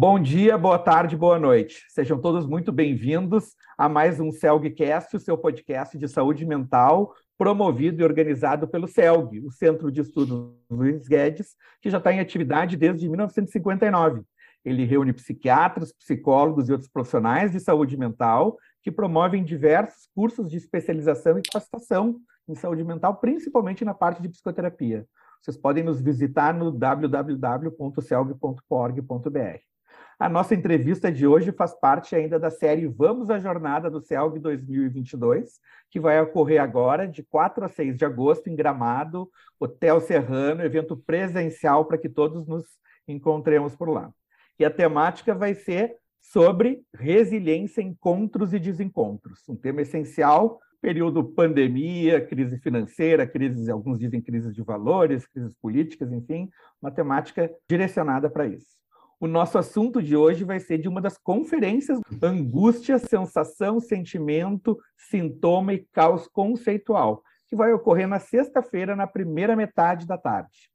Bom dia, boa tarde, boa noite. Sejam todos muito bem-vindos a mais um CELGcast, o seu podcast de saúde mental, promovido e organizado pelo CELG, o Centro de Estudos Luiz Guedes, que já está em atividade desde 1959. Ele reúne psiquiatras, psicólogos e outros profissionais de saúde mental que promovem diversos cursos de especialização e capacitação em saúde mental, principalmente na parte de psicoterapia. Vocês podem nos visitar no www.celg.org.br. A nossa entrevista de hoje faz parte ainda da série Vamos à Jornada do CELG 2022, que vai ocorrer agora, de 4 a 6 de agosto, em Gramado, Hotel Serrano, evento presencial para que todos nos encontremos por lá. E a temática vai ser sobre resiliência, encontros e desencontros, um tema essencial período pandemia, crise financeira, crises, alguns dizem crises de valores, crises políticas, enfim, uma temática direcionada para isso. O nosso assunto de hoje vai ser de uma das conferências Angústia, Sensação, Sentimento, Sintoma e Caos Conceitual, que vai ocorrer na sexta-feira, na primeira metade da tarde.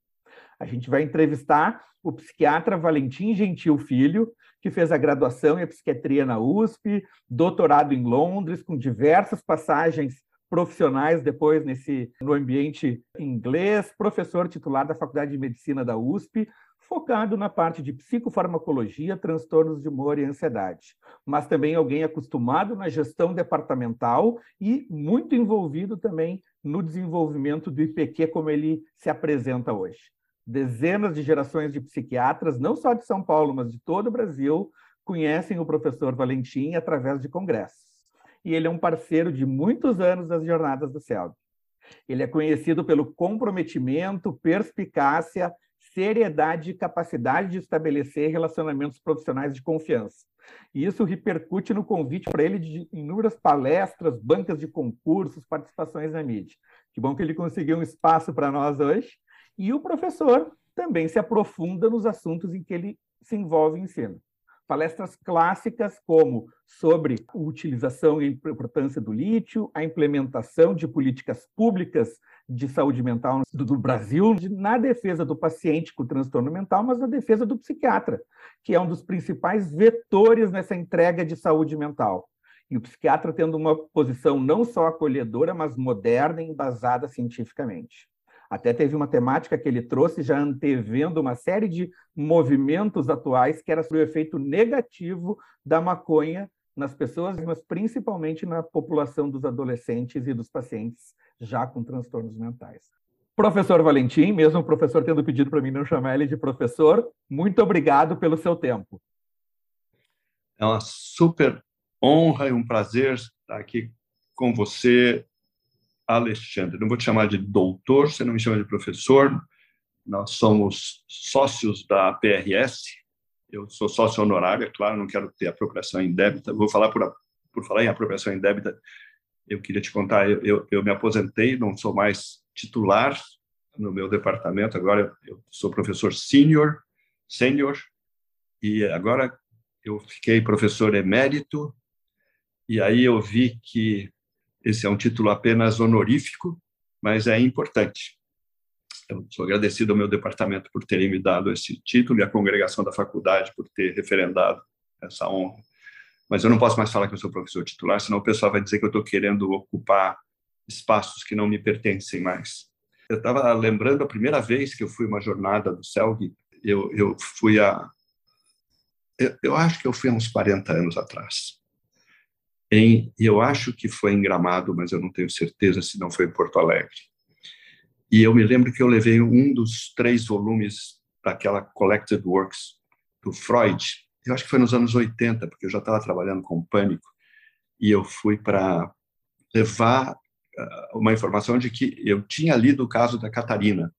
A gente vai entrevistar o psiquiatra Valentim Gentil Filho, que fez a graduação em psiquiatria na USP, doutorado em Londres, com diversas passagens profissionais depois nesse no ambiente inglês, professor titular da Faculdade de Medicina da USP, focado na parte de psicofarmacologia, transtornos de humor e ansiedade, mas também alguém acostumado na gestão departamental e muito envolvido também no desenvolvimento do IPQ como ele se apresenta hoje. Dezenas de gerações de psiquiatras, não só de São Paulo, mas de todo o Brasil, conhecem o professor Valentim através de congressos. E ele é um parceiro de muitos anos das jornadas do CELB. Ele é conhecido pelo comprometimento, perspicácia seriedade e capacidade de estabelecer relacionamentos profissionais de confiança. E isso repercute no convite para ele de inúmeras palestras, bancas de concursos, participações na mídia. Que bom que ele conseguiu um espaço para nós hoje. E o professor também se aprofunda nos assuntos em que ele se envolve em ensino palestras clássicas como sobre a utilização e importância do lítio, a implementação de políticas públicas de saúde mental do Brasil, na defesa do paciente com transtorno mental, mas na defesa do psiquiatra, que é um dos principais vetores nessa entrega de saúde mental. E o psiquiatra tendo uma posição não só acolhedora, mas moderna e embasada cientificamente. Até teve uma temática que ele trouxe, já antevendo uma série de movimentos atuais, que era sobre o efeito negativo da maconha nas pessoas, mas principalmente na população dos adolescentes e dos pacientes já com transtornos mentais. Professor Valentim, mesmo o professor tendo pedido para mim não chamar ele de professor, muito obrigado pelo seu tempo. É uma super honra e um prazer estar aqui com você Alexandre. Não vou te chamar de doutor, você não me chama de professor. Nós somos sócios da PRS. Eu sou sócio honorário, é claro, não quero ter apropriação indébita. Vou falar por, por falar em apropriação indébita. Eu queria te contar, eu, eu, eu me aposentei, não sou mais titular no meu departamento. Agora eu sou professor sênior, sênior, e agora eu fiquei professor emérito. E aí eu vi que esse é um título apenas honorífico, mas é importante. Eu sou agradecido ao meu departamento por terem me dado esse título e à congregação da faculdade por ter referendado essa honra. Mas eu não posso mais falar que eu sou professor titular, senão o pessoal vai dizer que eu estou querendo ocupar espaços que não me pertencem mais. Eu estava lembrando a primeira vez que eu fui uma jornada do CELG, eu, eu fui a. Eu, eu acho que eu fui há uns 40 anos atrás em, eu acho que foi em Gramado, mas eu não tenho certeza se não foi em Porto Alegre. E eu me lembro que eu levei um dos três volumes daquela Collected Works do Freud. Eu acho que foi nos anos 80, porque eu já estava trabalhando com pânico e eu fui para levar uh, uma informação de que eu tinha lido o caso da Catarina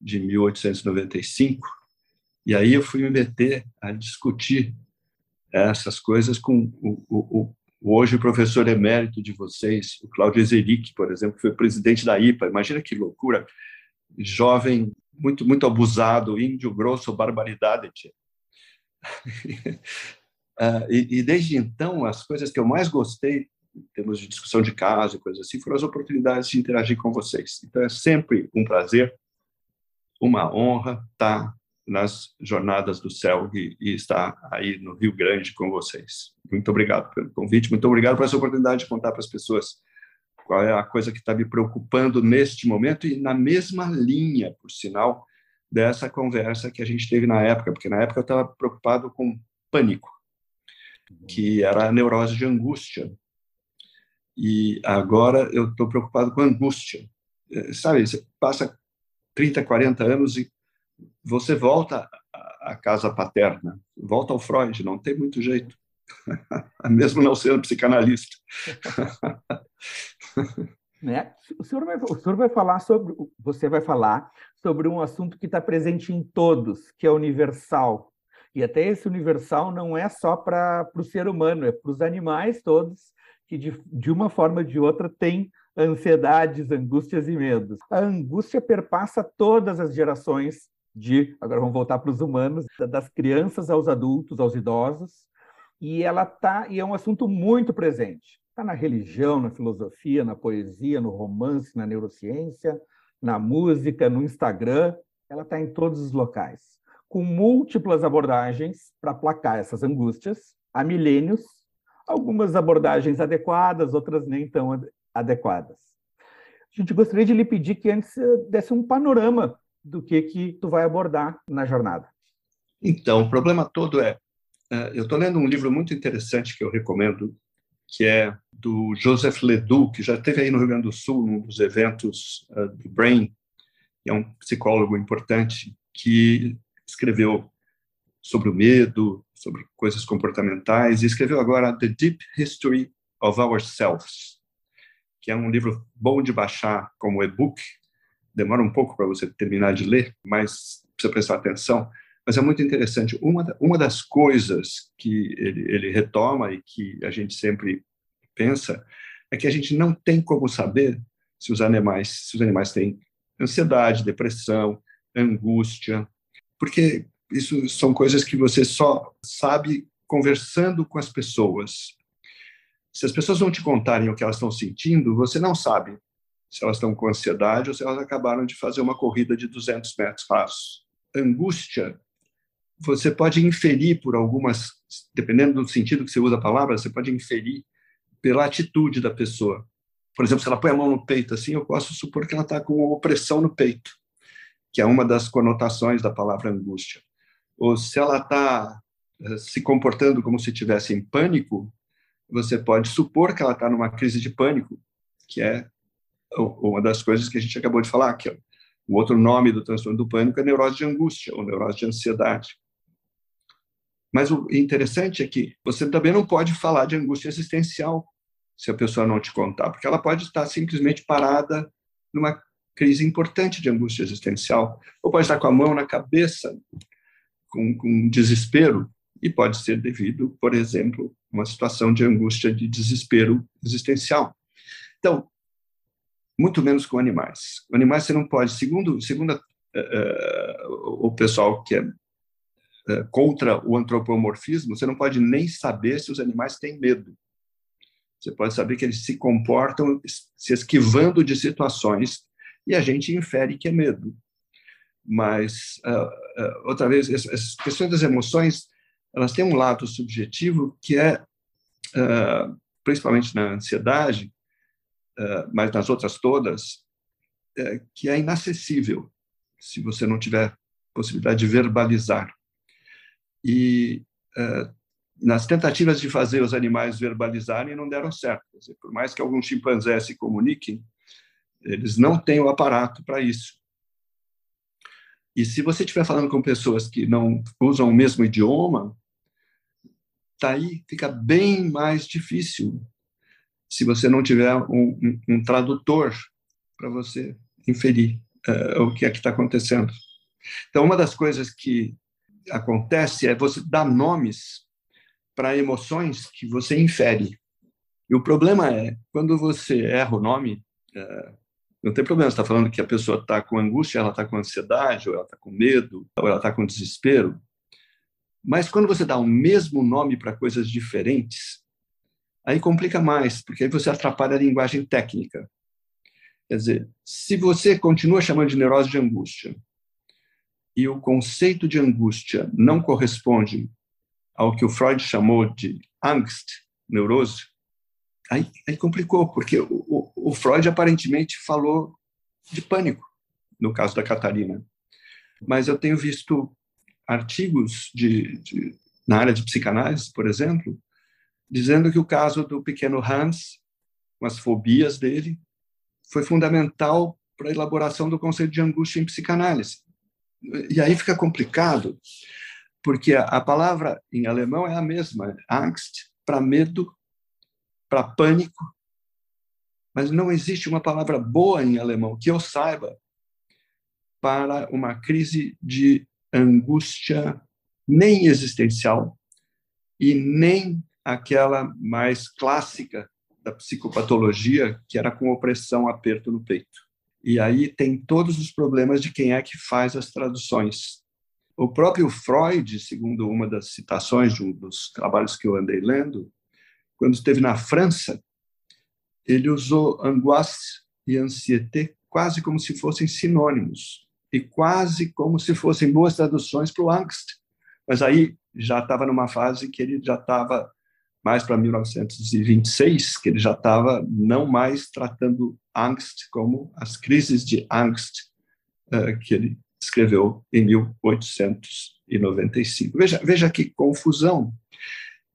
de 1895 e aí eu fui me meter a discutir essas coisas com o, o, Hoje, o professor emérito de vocês, o Cláudio Ezeric, por exemplo, foi presidente da IPA, imagina que loucura, jovem, muito, muito abusado, índio grosso, barbaridade. uh, e, e, desde então, as coisas que eu mais gostei, em termos de discussão de caso e coisas assim, foram as oportunidades de interagir com vocês. Então, é sempre um prazer, uma honra estar nas jornadas do céu e, e estar aí no Rio Grande com vocês. Muito obrigado pelo convite, muito obrigado por essa oportunidade de contar para as pessoas qual é a coisa que está me preocupando neste momento e na mesma linha, por sinal, dessa conversa que a gente teve na época, porque na época eu estava preocupado com pânico, que era a neurose de angústia. E agora eu estou preocupado com angústia. É, sabe, você passa 30, 40 anos e você volta à casa paterna, volta ao Freud, não tem muito jeito. Mesmo não sendo psicanalista. né? O senhor vai, o senhor vai falar sobre, você vai falar sobre um assunto que está presente em todos, que é universal. E até esse universal não é só para o ser humano, é para os animais todos, que de, de uma forma ou de outra têm ansiedades, angústias e medos. A angústia perpassa todas as gerações de, agora vamos voltar para os humanos, das crianças aos adultos, aos idosos, e ela tá, e é um assunto muito presente. Está na religião, na filosofia, na poesia, no romance, na neurociência, na música, no Instagram, ela está em todos os locais, com múltiplas abordagens para aplacar essas angústias há milênios, algumas abordagens adequadas, outras nem tão adequadas. A gente gostaria de lhe pedir que antes desse um panorama do que que tu vai abordar na jornada. Então, o problema todo é, é eu estou lendo um livro muito interessante que eu recomendo, que é do Joseph Ledoux, que já esteve aí no Rio Grande do Sul, num dos eventos uh, do Brain, que é um psicólogo importante, que escreveu sobre o medo, sobre coisas comportamentais, e escreveu agora The Deep History of Ourselves, que é um livro bom de baixar como e-book, demora um pouco para você terminar de ler, mas precisa prestar atenção, mas é muito interessante. Uma, uma das coisas que ele, ele retoma e que a gente sempre pensa é que a gente não tem como saber se os animais, se os animais têm ansiedade, depressão, angústia, porque isso são coisas que você só sabe conversando com as pessoas. Se as pessoas não te contarem o que elas estão sentindo, você não sabe se elas estão com ansiedade ou se elas acabaram de fazer uma corrida de 200 metros rasos. Angústia você pode inferir por algumas, dependendo do sentido que você usa a palavra, você pode inferir pela atitude da pessoa. Por exemplo, se ela põe a mão no peito assim, eu posso supor que ela está com opressão no peito, que é uma das conotações da palavra angústia. Ou se ela está eh, se comportando como se estivesse em pânico, você pode supor que ela está numa crise de pânico, que é uma das coisas que a gente acabou de falar, que é o outro nome do transtorno do pânico é neurose de angústia ou neurose de ansiedade. Mas o interessante é que você também não pode falar de angústia existencial se a pessoa não te contar, porque ela pode estar simplesmente parada numa crise importante de angústia existencial, ou pode estar com a mão na cabeça, com, com desespero, e pode ser devido, por exemplo, a uma situação de angústia de desespero existencial. Então, muito menos com animais. Animais você não pode, segundo, segundo uh, o pessoal que é eh, contra o antropomorfismo, você não pode nem saber se os animais têm medo. Você pode saber que eles se comportam se esquivando de situações e a gente infere que é medo. Mas, uh, uh, outra vez, as questões das emoções, elas têm um lado subjetivo que é, uh, principalmente na ansiedade, mas nas outras todas, que é inacessível se você não tiver possibilidade de verbalizar. E uh, nas tentativas de fazer os animais verbalizarem, não deram certo. Dizer, por mais que alguns chimpanzés se comuniquem, eles não têm o aparato para isso. E se você estiver falando com pessoas que não usam o mesmo idioma, tá aí fica bem mais difícil se você não tiver um, um, um tradutor para você inferir uh, o que é que está acontecendo. Então, uma das coisas que acontece é você dar nomes para emoções que você infere. E o problema é, quando você erra o nome, é, não tem problema, você está falando que a pessoa está com angústia, ela está com ansiedade, ou ela está com medo, ou ela está com desespero. Mas quando você dá o mesmo nome para coisas diferentes, aí complica mais, porque aí você atrapalha a linguagem técnica. Quer dizer, se você continua chamando de neurose de angústia, e o conceito de angústia não corresponde ao que o Freud chamou de angst, neurose, aí, aí complicou, porque o, o, o Freud aparentemente falou de pânico, no caso da Catarina. Mas eu tenho visto artigos de, de, na área de psicanálise, por exemplo, dizendo que o caso do pequeno Hans, com as fobias dele, foi fundamental para a elaboração do conceito de angústia em psicanálise. E aí fica complicado, porque a, palavra em alemão é a mesma, Angst, para medo, para pânico, mas não existe uma palavra boa em alemão que eu saiba para uma crise de angústia nem existencial e nem aquela mais clássica da psicopatologia, que era com opressão, aperto no peito. E aí tem todos os problemas de quem é que faz as traduções. O próprio Freud, segundo uma das citações de um dos trabalhos que eu andei lendo, quando esteve na França, ele usou angoisse e ansiété quase como se fossem sinônimos e quase como se fossem boas traduções para o angst. Mas aí já estava numa fase que ele já estava mais para 1926, que ele já estava não mais tratando angst como as crises de angst uh, que ele escreveu em 1895. Veja, veja que confusão.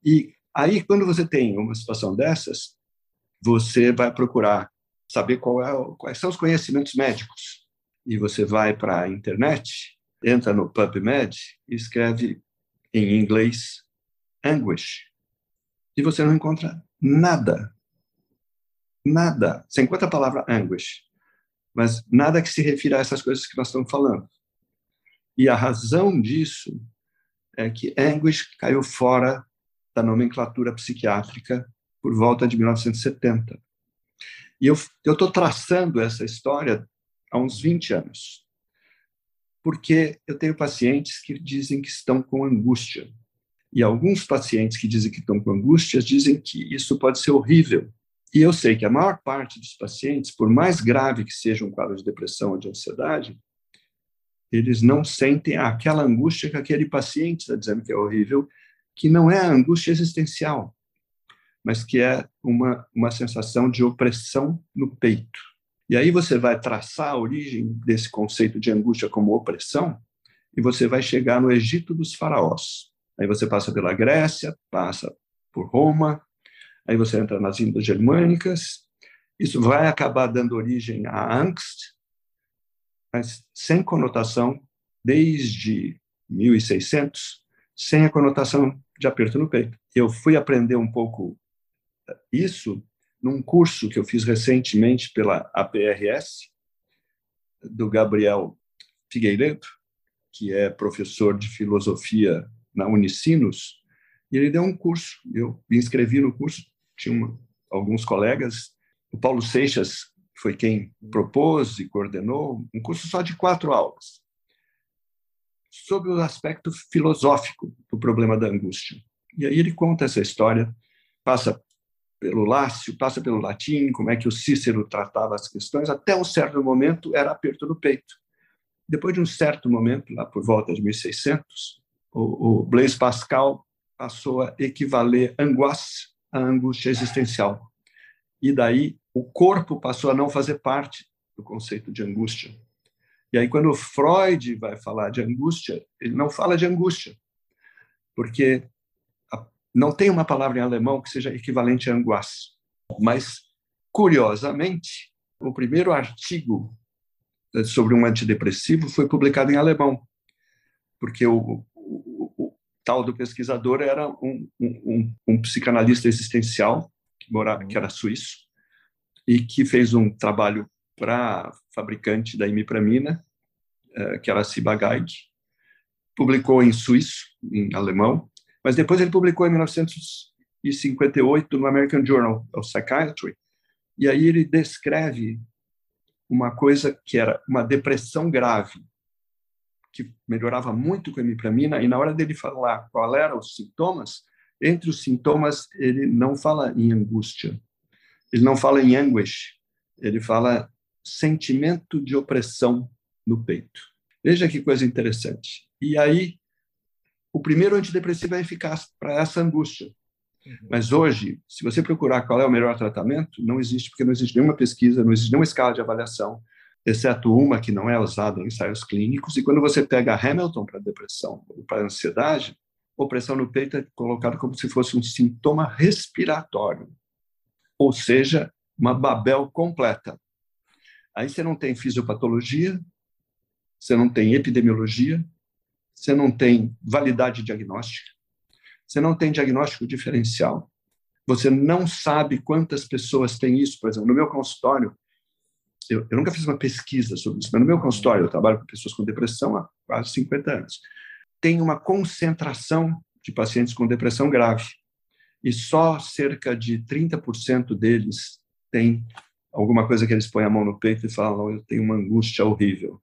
E aí, quando você tem uma situação dessas, você vai procurar saber é, quais são os conhecimentos médicos. E você vai para a internet, entra no PubMed e escreve em inglês anguish, e você não encontra nada. Nada. Você encontra a palavra anguish, mas nada que se refira a essas coisas que nós estamos falando. E a razão disso é que anguish caiu fora da nomenclatura psiquiátrica por volta de 1970. E eu estou traçando essa história há uns 20 anos, porque eu tenho pacientes que dizem que estão com angústia. E alguns pacientes que dizem que estão com angústias dizem que isso pode ser horrível. E eu sei que a maior parte dos pacientes, por mais grave que seja um quadro de depressão ou de ansiedade, eles não sentem aquela angústia que aquele paciente está dizendo que é horrível, que não é a angústia existencial, mas que é uma, uma sensação de opressão no peito. E aí você vai traçar a origem desse conceito de angústia como opressão, e você vai chegar no Egito dos faraós. Aí você passa pela Grécia, passa por Roma, aí você entra nas Índias Germânicas. Isso vai acabar dando origem à angst, mas sem conotação desde 1600, sem a conotação de aperto no peito. Eu fui aprender um pouco isso num curso que eu fiz recentemente pela APRS, do Gabriel Figueiredo, que é professor de filosofia na Unicinos, e ele deu um curso. Eu me inscrevi no curso, tinha uma, alguns colegas. O Paulo Seixas foi quem propôs e coordenou um curso só de quatro aulas sobre o aspecto filosófico do problema da angústia. E aí ele conta essa história, passa pelo Lácio, passa pelo latim, como é que o Cícero tratava as questões, até um certo momento era aperto no peito. Depois de um certo momento, lá por volta de 1600, o, o Blaise Pascal passou a equivaler angoisse à angústia existencial. E daí o corpo passou a não fazer parte do conceito de angústia. E aí quando Freud vai falar de angústia, ele não fala de angústia, porque não tem uma palavra em alemão que seja equivalente a angoisse. Mas curiosamente, o primeiro artigo sobre um antidepressivo foi publicado em alemão, porque o, tal do pesquisador era um, um, um psicanalista existencial que, morava, que era suíço e que fez um trabalho para fabricante da imipramina, eh, que era a Ciba-Geigy, publicou em suíço, em alemão, mas depois ele publicou em 1958 no American Journal of Psychiatry, e aí ele descreve uma coisa que era uma depressão grave, que melhorava muito com a imipramina, e na hora dele falar qual eram os sintomas, entre os sintomas ele não fala em angústia, ele não fala em anguish, ele fala sentimento de opressão no peito. Veja que coisa interessante. E aí, o primeiro antidepressivo é eficaz para essa angústia. Uhum. Mas hoje, se você procurar qual é o melhor tratamento, não existe, porque não existe nenhuma pesquisa, não existe nenhuma escala de avaliação, exceto uma que não é usada em ensaios clínicos. E quando você pega Hamilton para depressão ou para ansiedade, opressão no peito é colocado como se fosse um sintoma respiratório, ou seja, uma Babel completa. Aí você não tem fisiopatologia, você não tem epidemiologia, você não tem validade diagnóstica, você não tem diagnóstico diferencial, você não sabe quantas pessoas têm isso. Por exemplo, no meu consultório, eu, eu, nunca fiz uma pesquisa sobre isso, mas no meu consultório, eu trabalho com pessoas com depressão há quase 50 anos. Tem uma concentração de pacientes com depressão grave e só cerca de 30% deles tem alguma coisa que eles põem a mão no peito e falam: Eu tenho uma angústia horrível.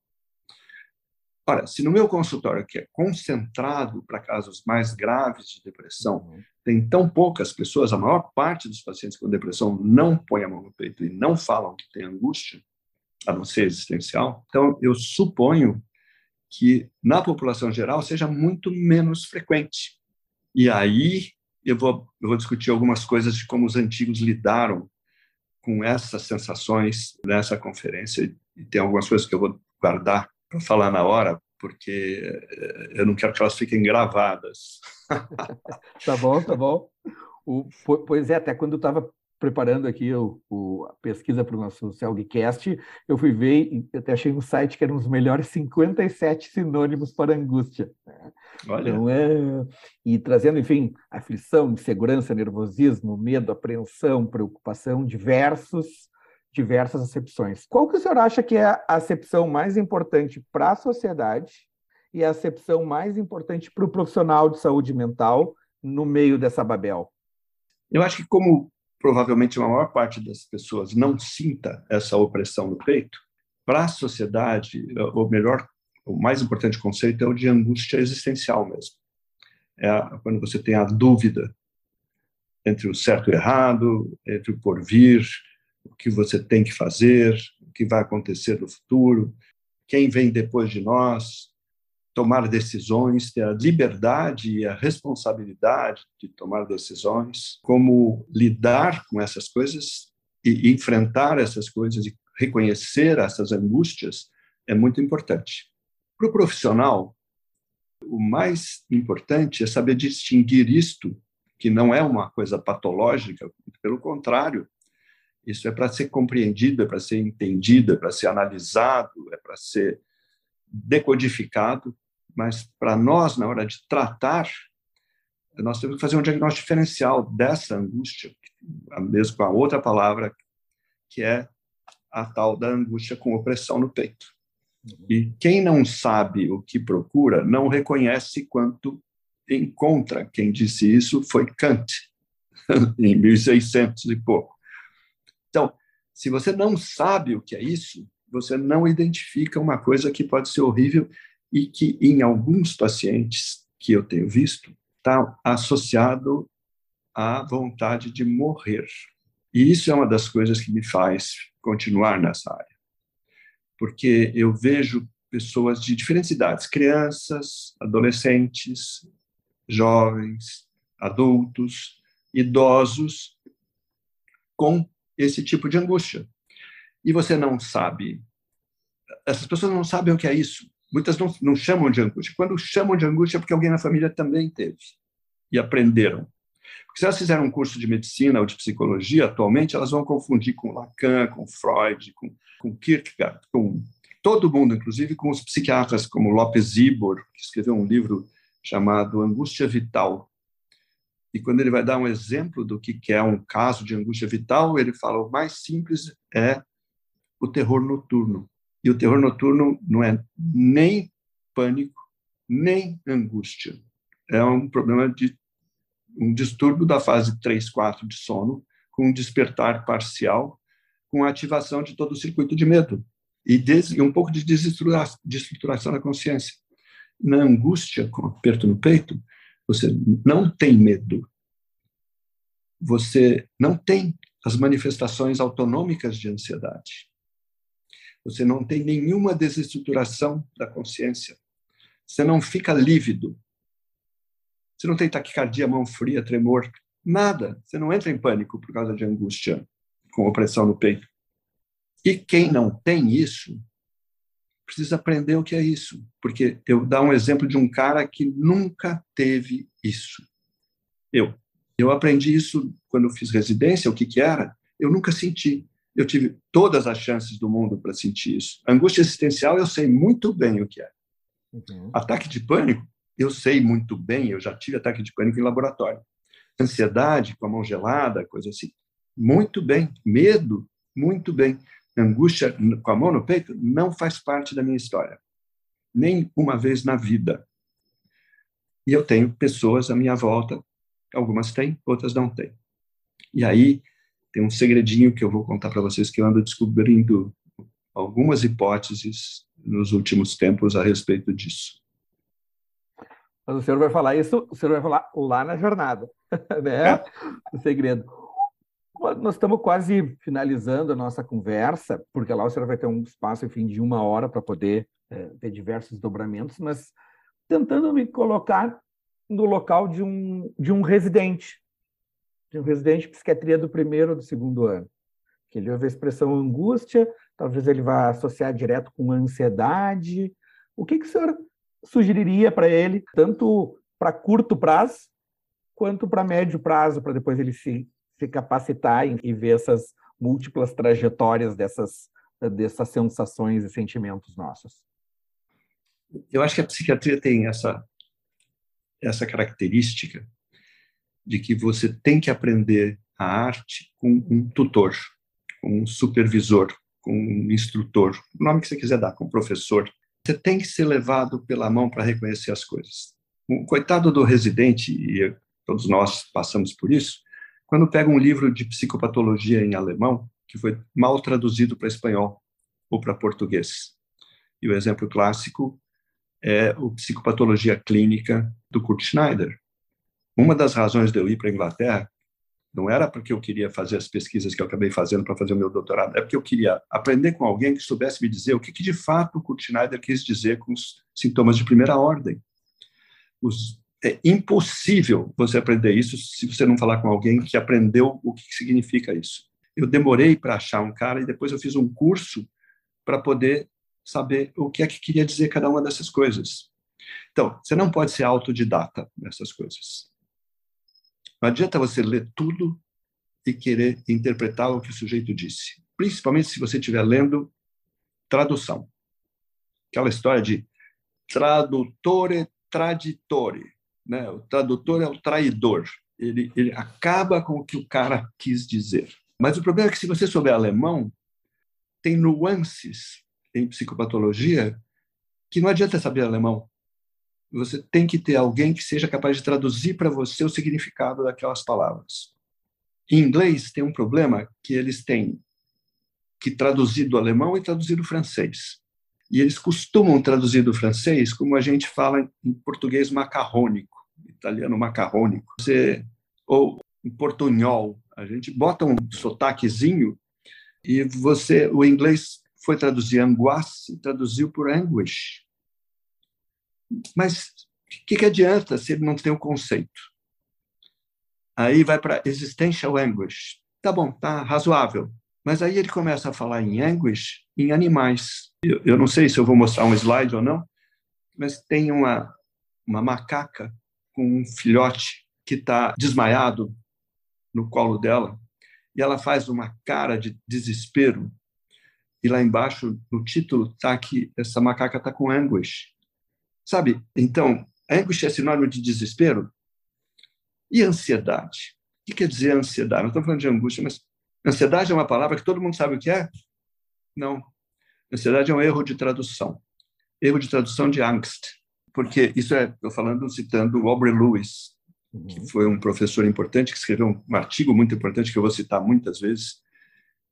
Ora, se no meu consultório, que é concentrado para casos mais graves de depressão, uhum. tem tão poucas pessoas, a maior parte dos pacientes com depressão não põe a mão no peito e não falam que tem angústia, a não ser existencial, então eu suponho que na população geral seja muito menos frequente. E aí eu vou, eu vou discutir algumas coisas de como os antigos lidaram com essas sensações nessa conferência, e tem algumas coisas que eu vou guardar para falar na hora, porque eh, eu não quero que elas fiquem gravadas. tá bom, tá bom. O, pois é, até quando eu estava preparando aqui o, o, a pesquisa para o nosso Celgcast, eu fui ver e até achei um site que eram os melhores 57 sinônimos para angústia. Né? Olha. Então, é, e trazendo, enfim, aflição, insegurança, nervosismo, medo, apreensão, preocupação, diversos diversas acepções. Qual que o senhor acha que é a acepção mais importante para a sociedade e a acepção mais importante para o profissional de saúde mental no meio dessa babel? Eu acho que como provavelmente a maior parte das pessoas não sinta essa opressão no peito, para a sociedade, o melhor, o mais importante conceito é o de angústia existencial mesmo. É quando você tem a dúvida entre o certo e o errado, entre o porvir, o que você tem que fazer, o que vai acontecer no futuro, quem vem depois de nós, tomar decisões, ter a liberdade e a responsabilidade de tomar decisões, como lidar com essas coisas e enfrentar essas coisas e reconhecer essas angústias é muito importante. Para o profissional, o mais importante é saber distinguir isto, que não é uma coisa patológica, pelo contrário, isso é para ser compreendido, é para ser entendido, é para ser analisado, é para ser decodificado, mas para nós, na hora de tratar, nós temos que fazer um diagnóstico diferencial dessa angústia, mesmo com a outra palavra, que é a tal da angústia com opressão no peito. Uhum. E quem não sabe o que procura, não reconhece quanto encontra. Quem disse isso foi Kant, em 1600 e pouco. Então, se você não sabe o que é isso, você não identifica uma coisa que pode ser horrível e que, em alguns pacientes que eu tenho visto, está associado à vontade de morrer. E isso é uma das coisas que me faz continuar nessa área. Porque eu vejo pessoas de diferentes idades, crianças, adolescentes, jovens, adultos, idosos, com esse tipo de angústia. E você não sabe, essas pessoas não sabem o que é isso. Muitas não, não chamam de angústia. Quando chamam de angústia é porque alguém na família também teve e aprenderam. Porque se elas fizeram um curso de medicina ou de psicologia, atualmente, elas vão confundir com Lacan, com Freud, com, com Kierkegaard, com todo mundo, inclusive com os psiquiatras como Lopes Zibor, que escreveu um livro chamado Angústia Vital, e quando ele vai dar um exemplo do que é um caso de angústia vital, ele fala o mais simples é o terror noturno. E o terror noturno não é nem pânico, nem angústia. É um problema de um distúrbio da fase 3, 4 de sono, com um despertar parcial, com a ativação de todo o circuito de medo e, um pouco de desestruturação da consciência. Na angústia, com aperto no peito, você não tem medo. Você não tem as manifestações autonômicas de ansiedade. Você não tem nenhuma desestruturação da consciência. Você não fica lívido. Você não tem taquicardia, mão fria, tremor, nada. Você não entra em pânico por causa de angústia, com opressão no peito. E quem não tem isso, precisa aprender o que é isso. Porque eu dar um exemplo de um cara que nunca teve isso. Eu. Eu aprendi isso quando fiz residência, o que, que era? Eu nunca senti. Eu tive todas as chances do mundo para sentir isso. Angústia existencial, eu sei muito bem o que é. Uhum. Ataque de pânico, eu sei muito bem, eu já tive ataque de pânico em laboratório. Ansiedade, com a mão gelada, coisa assim, muito bem. Medo, muito bem. Angústia com a mão no peito não faz parte da minha história. Nem uma vez na vida. E eu tenho pessoas à minha volta, algumas têm, outras não têm. E aí tem um segredinho que eu vou contar para vocês que eu ando descobrindo algumas hipóteses nos últimos tempos a respeito disso. Mas o senhor vai falar isso, o senhor vai falar lá na jornada, né? É. O segredo. Nós estamos quase finalizando a nossa conversa, porque lá o senhor vai ter um espaço, enfim, de uma hora para poder é, ter diversos dobramentos, mas tentando me colocar no local de um, de um residente, de um residente de psiquiatria do primeiro ou do segundo ano. Que ele ouve a expressão angústia, talvez ele vá associar direto com ansiedade. O que, que o senhor sugeriria para ele, tanto para curto prazo, quanto para médio prazo, para depois ele se, se capacitar e, ver essas múltiplas trajetórias dessas, dessas sensações e sentimentos nossos? Eu acho que a psiquiatria tem essa, essa característica de que você tem que aprender a arte com um tutor, com um supervisor, com um instrutor, o nome que você quiser dar, com um professor. Você tem que ser levado pela mão para reconhecer as coisas. O coitado do residente, e todos nós passamos por isso, quando pega um livro de psicopatologia em alemão, que foi mal traduzido para espanhol ou para português. E o exemplo clássico é o Psicopatologia Clínica do Kurt Schneider. Uma das razões de eu ir para a Inglaterra não era porque eu queria fazer as pesquisas que eu acabei fazendo para fazer o meu doutorado, é porque eu queria aprender com alguém que soubesse me dizer o que, que de fato o Kurt Schneider quis dizer com os sintomas de primeira ordem. Os, é impossível você aprender isso se você não falar com alguém que aprendeu o que significa isso. Eu demorei para achar um cara e depois eu fiz um curso para poder saber o que é que queria dizer cada uma dessas coisas. Então, você não pode ser autodidata nessas coisas. Não adianta você ler tudo e querer interpretar o que o sujeito disse, principalmente se você estiver lendo tradução. Aquela história de tradutore traditore, né? O tradutor é o traidor. Ele, ele acaba com o que o cara quis dizer. Mas o problema é que se você souber alemão, tem nuances em psicopatologia que não adianta saber alemão você tem que ter alguém que seja capaz de traduzir para você o significado daquelas palavras. Em inglês, tem um problema que eles têm que traduzir do alemão e traduzir do francês. E eles costumam traduzir do francês como a gente fala em português macarrônico, italiano macarrônico. Ou em portunhol, a gente bota um sotaquezinho e você, o inglês foi traduzir angoisse e traduziu por anguish. Mas o que, que adianta se ele não tem o conceito? Aí vai para existential anguish. Tá bom, tá razoável. Mas aí ele começa a falar em anguish em animais. Eu, eu não sei se eu vou mostrar um slide ou não, mas tem uma, uma macaca com um filhote que está desmaiado no colo dela e ela faz uma cara de desespero. E lá embaixo, no título, está que essa macaca está com anguish. Sabe? Então, a angústia é sinônimo de desespero? E ansiedade? O que quer dizer ansiedade? Não estou falando de angústia, mas ansiedade é uma palavra que todo mundo sabe o que é? Não. Ansiedade é um erro de tradução. Erro de tradução de angst. Porque isso é, estou falando, citando o Aubrey Lewis, que uhum. foi um professor importante, que escreveu um artigo muito importante, que eu vou citar muitas vezes.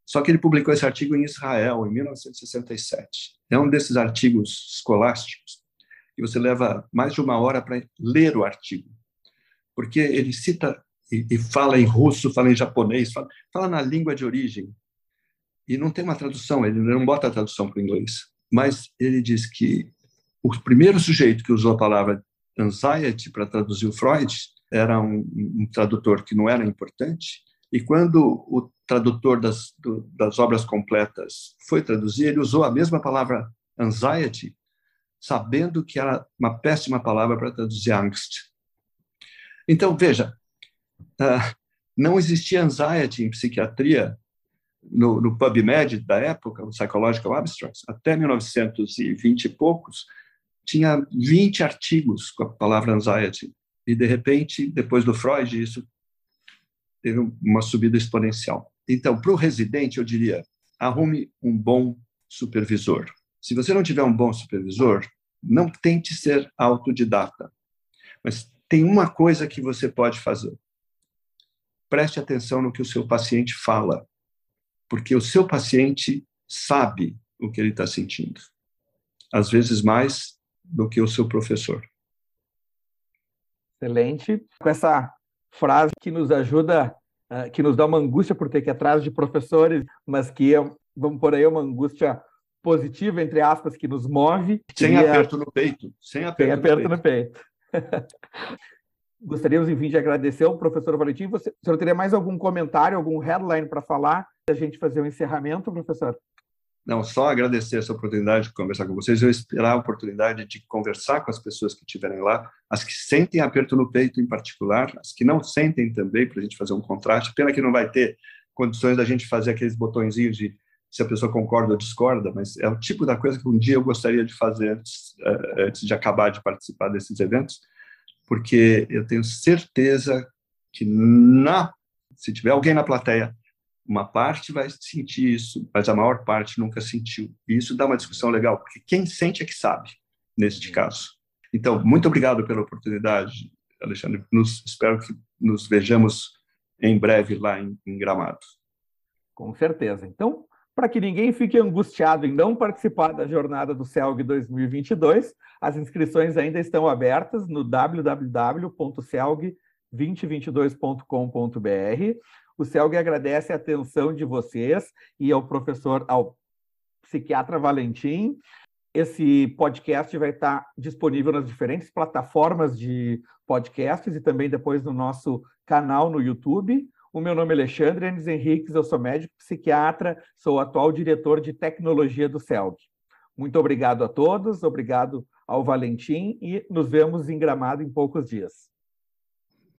Só que ele publicou esse artigo em Israel, em 1967. É um desses artigos escolásticos e você leva mais de uma hora para ler o artigo, porque ele cita e, e, fala em russo, fala em japonês, fala, fala na língua de origem. e não tem uma tradução, ele não bota a tradução para o inglês, mas ele diz que o primeiro sujeito que usou a palavra anxiety para traduzir o Freud era um, um, tradutor que não era importante, e quando o tradutor das, do, das obras completas foi traduzir, ele usou a mesma palavra anxiety, sabendo que era uma péssima palavra para traduzir angst. Então, veja, uh, não existia anxiety em psiquiatria no, no PubMed da época, o Psychological Abstracts, até 1920 e poucos, tinha 20 artigos com a palavra anxiety. E, de repente, depois do Freud, isso teve uma subida exponencial. Então, para o residente, eu diria, arrume um bom supervisor. Se você não tiver um bom supervisor, não tente ser autodidata. Mas tem uma coisa que você pode fazer. Preste atenção no que o seu paciente fala porque o seu paciente sabe o que ele está sentindo, às vezes mais do que o seu professor. Excelente. Com essa frase que nos ajuda, eh, que nos dá uma angústia por ter que ir atrás de professores, mas que, é, vamos por aí, uma angústia positiva, entre aspas, que nos move. Sem aperto no peito. Sem aperto, sem aperto no peito. No peito. Gostaríamos, enfim, de agradecer ao professor Valentim. Você, o senhor teria mais algum comentário, algum headline para falar, a gente fazer o um encerramento, professor? Não, só agradecer essa oportunidade de conversar com vocês. Eu esperar a oportunidade de conversar com as pessoas que estiverem lá, as que sentem aperto no peito em particular, as que não sentem também, para a gente fazer um contraste. Pena que não vai ter condições da gente fazer aqueles botõezinhos de se a pessoa concorda ou discorda, mas é o tipo da coisa que um dia eu gostaria de fazer antes, eh, antes de acabar de participar desses eventos porque eu tenho certeza que na, se tiver alguém na plateia, uma parte vai sentir isso, mas a maior parte nunca sentiu. E isso dá uma discussão legal, porque quem sente é que sabe, neste caso. Então, muito obrigado pela oportunidade, Alexandre. Nos, espero que nos vejamos em breve lá em, em Gramado. Com certeza. Então, para que ninguém fique angustiado em não participar da jornada do CELG 2022, as inscrições ainda estão abertas no www.celg2022.com.br. O CELG agradece a atenção de vocês e ao professor, ao psiquiatra Valentim. Esse podcast vai estar disponível nas diferentes plataformas de podcasts e também depois no nosso canal no YouTube. O meu nome é Alexandre Enes Henriques, eu sou médico psiquiatra, sou atual diretor de tecnologia do CELG. Muito obrigado a todos, obrigado ao Valentim e nos vemos em Gramado em poucos dias.